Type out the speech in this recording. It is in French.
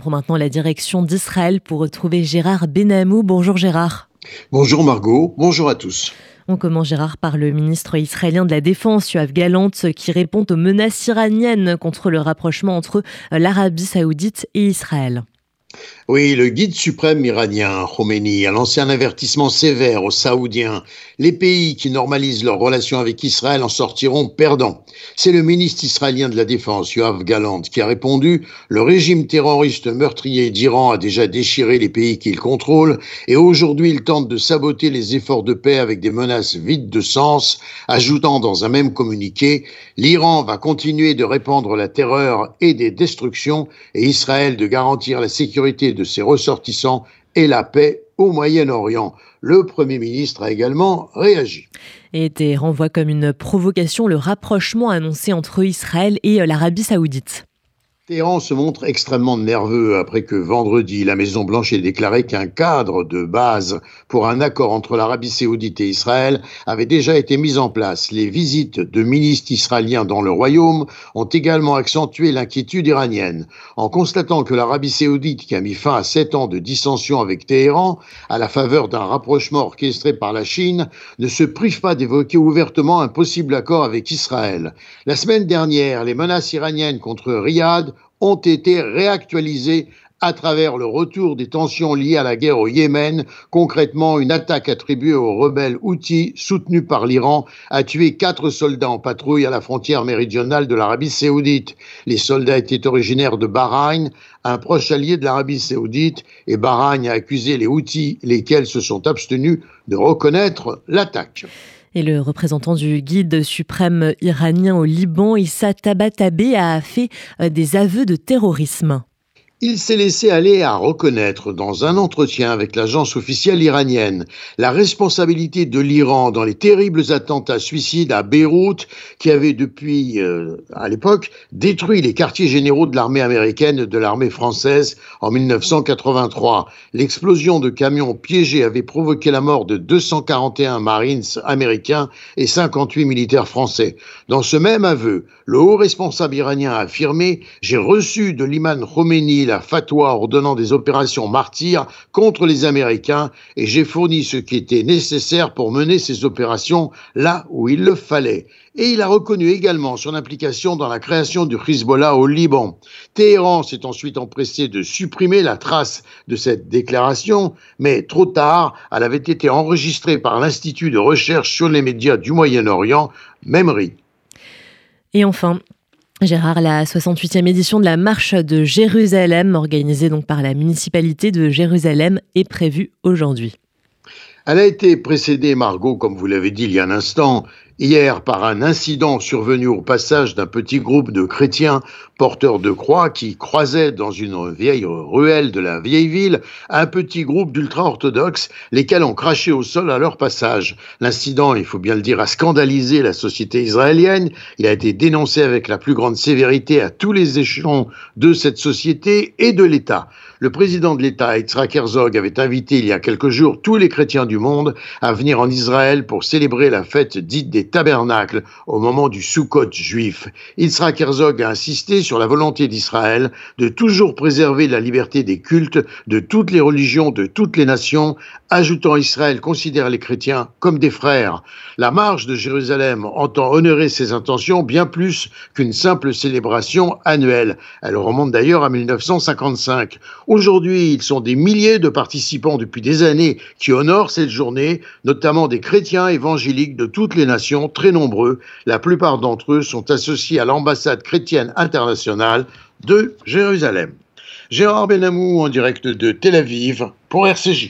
prend maintenant la direction d'Israël pour retrouver Gérard Benamou. Bonjour Gérard. Bonjour Margot, bonjour à tous. On commence Gérard par le ministre israélien de la Défense, Yoav Galant, qui répond aux menaces iraniennes contre le rapprochement entre l'Arabie saoudite et Israël. Oui, le guide suprême iranien, Khomeini, a lancé un avertissement sévère aux Saoudiens. Les pays qui normalisent leurs relations avec Israël en sortiront perdants. C'est le ministre israélien de la Défense, Yoav Galant, qui a répondu Le régime terroriste meurtrier d'Iran a déjà déchiré les pays qu'il contrôle et aujourd'hui il tente de saboter les efforts de paix avec des menaces vides de sens, ajoutant dans un même communiqué L'Iran va continuer de répandre la terreur et des destructions et Israël de garantir la sécurité de de ses ressortissants et la paix au Moyen-Orient. Le Premier ministre a également réagi. Et renvoie comme une provocation le rapprochement annoncé entre Israël et l'Arabie saoudite. Téhéran se montre extrêmement nerveux après que vendredi, la Maison-Blanche ait déclaré qu'un cadre de base pour un accord entre l'Arabie saoudite et Israël avait déjà été mis en place. Les visites de ministres israéliens dans le royaume ont également accentué l'inquiétude iranienne. En constatant que l'Arabie saoudite, qui a mis fin à sept ans de dissension avec Téhéran, à la faveur d'un rapprochement orchestré par la Chine, ne se prive pas d'évoquer ouvertement un possible accord avec Israël. La semaine dernière, les menaces iraniennes contre Riyad ont été réactualisés à travers le retour des tensions liées à la guerre au Yémen. Concrètement, une attaque attribuée aux rebelles Houthis, soutenus par l'Iran, a tué quatre soldats en patrouille à la frontière méridionale de l'Arabie saoudite. Les soldats étaient originaires de Bahreïn, un proche allié de l'Arabie saoudite, et Bahreïn a accusé les Houthis, lesquels se sont abstenus de reconnaître l'attaque. Et le représentant du guide suprême iranien au Liban, Issa Tabatabe, a fait euh, des aveux de terrorisme. Il s'est laissé aller à reconnaître dans un entretien avec l'agence officielle iranienne la responsabilité de l'Iran dans les terribles attentats suicides à Beyrouth qui avaient depuis, euh, à l'époque, détruit les quartiers généraux de l'armée américaine et de l'armée française en 1983. L'explosion de camions piégés avait provoqué la mort de 241 Marines américains et 58 militaires français. Dans ce même aveu, le haut responsable iranien a affirmé J'ai reçu de l'imam Khomeini la fatwa ordonnant des opérations martyrs contre les Américains et j'ai fourni ce qui était nécessaire pour mener ces opérations là où il le fallait. Et il a reconnu également son implication dans la création du Hezbollah au Liban. Téhéran s'est ensuite empressé de supprimer la trace de cette déclaration, mais trop tard, elle avait été enregistrée par l'Institut de recherche sur les médias du Moyen-Orient, MEMRI. Et enfin, Gérard, la 68e édition de la Marche de Jérusalem, organisée donc par la municipalité de Jérusalem, est prévue aujourd'hui. Elle a été précédée, Margot, comme vous l'avez dit il y a un instant, hier par un incident survenu au passage d'un petit groupe de chrétiens porteurs de croix qui croisaient dans une vieille ruelle de la vieille ville un petit groupe d'ultra-orthodoxes, lesquels ont craché au sol à leur passage. L'incident, il faut bien le dire, a scandalisé la société israélienne. Il a été dénoncé avec la plus grande sévérité à tous les échelons de cette société et de l'État. Le président de l'État, Yitzhak Herzog, avait invité il y a quelques jours tous les chrétiens du monde à venir en Israël pour célébrer la fête dite des tabernacle au moment du Sukkot juif. Yitzhak Herzog a insisté sur la volonté d'Israël de toujours préserver la liberté des cultes de toutes les religions, de toutes les nations, ajoutant Israël considère les chrétiens comme des frères. La marche de Jérusalem entend honorer ses intentions bien plus qu'une simple célébration annuelle. Elle remonte d'ailleurs à 1955. Aujourd'hui, ils sont des milliers de participants depuis des années qui honorent cette journée, notamment des chrétiens évangéliques de toutes les nations très nombreux. La plupart d'entre eux sont associés à l'ambassade chrétienne internationale de Jérusalem. Gérard Benamou en direct de Tel Aviv pour RCJ.